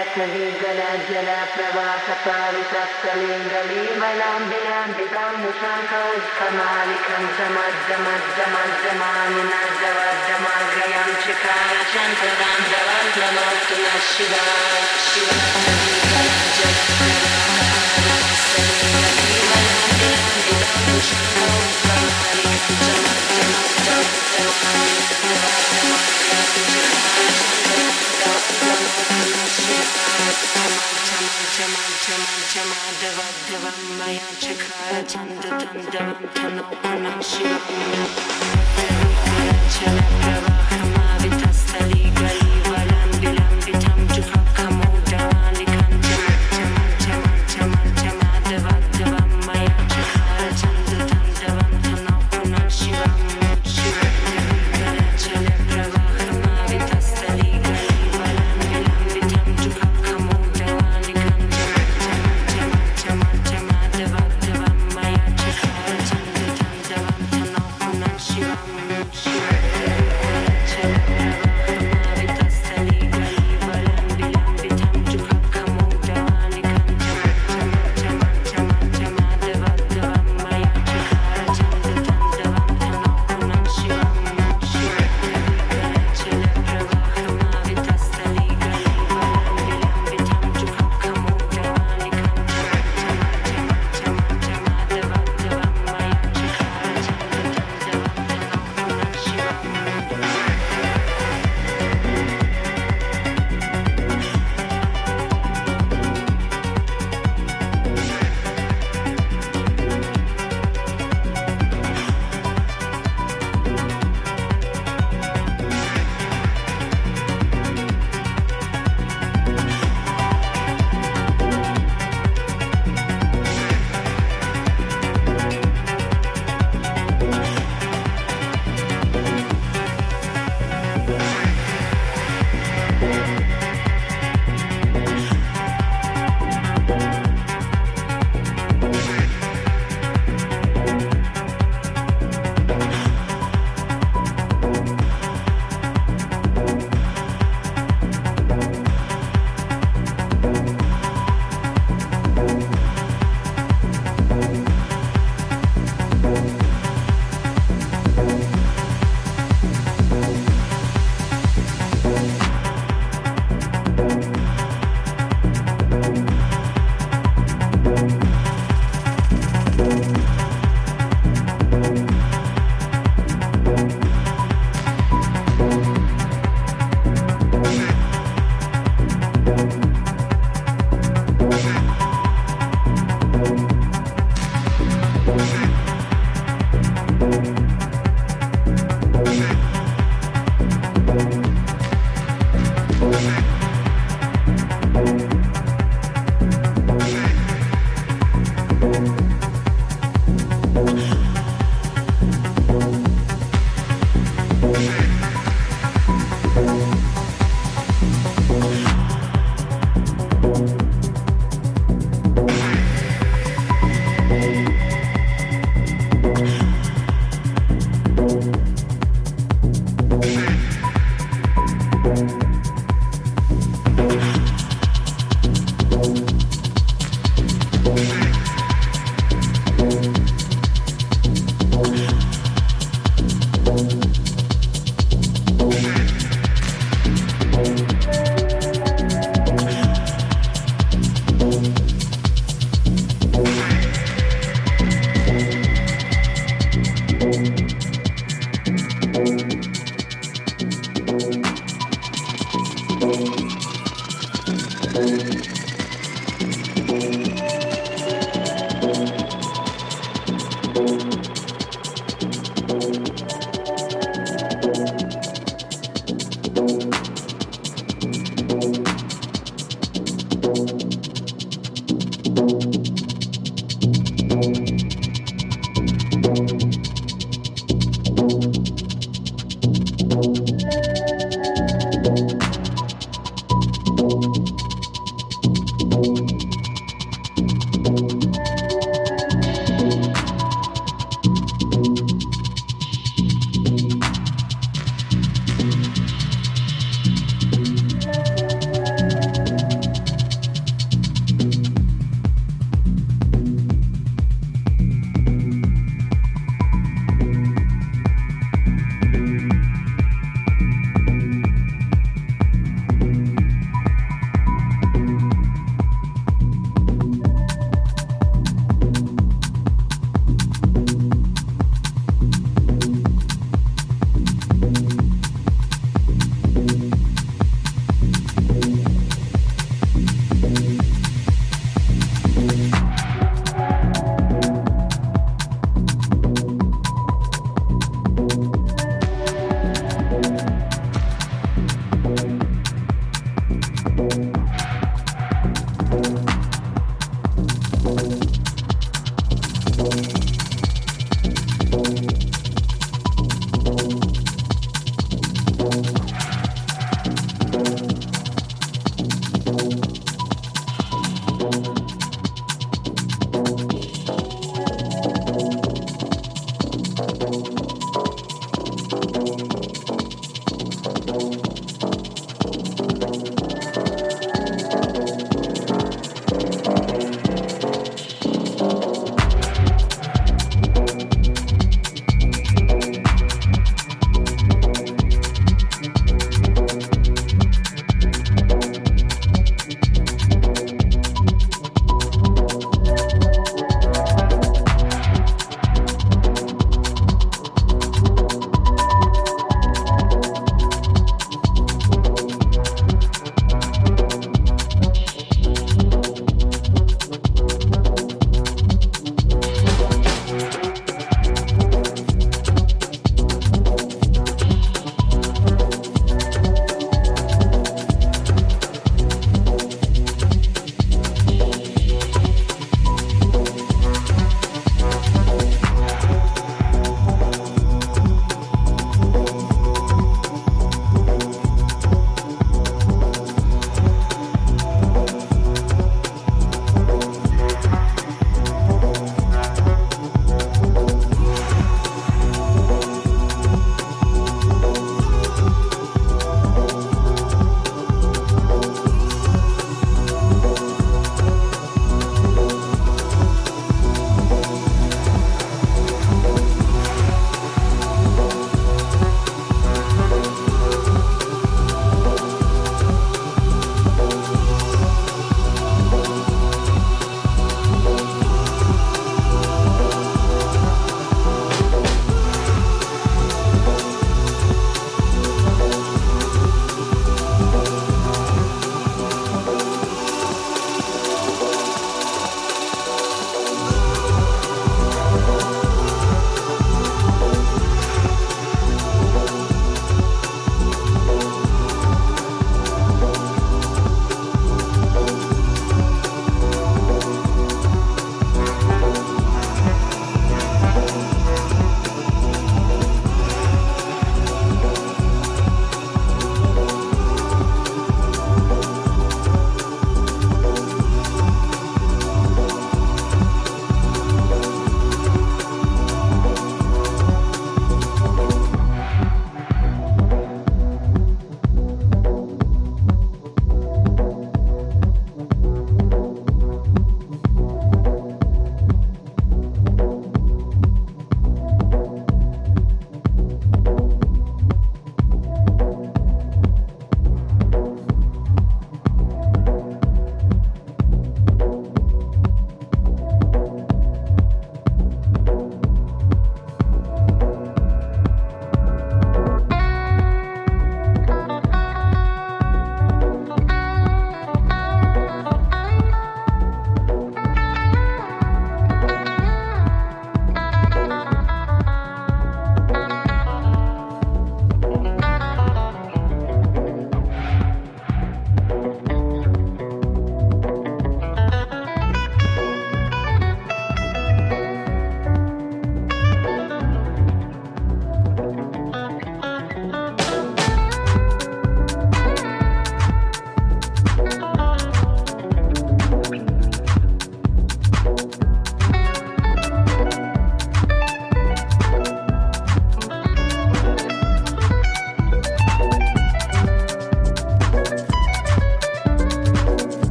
रत्मी जल जलप्रवासकालिकलेन्दलीमलाम्बयाम्बिकाम्बुशान्तौष्ठनालिखं समज्रमजमध्यमाजवज्रमाज्ञां जना shiva,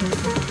Thank mm-hmm. you.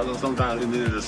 thousand sometimes. It needed a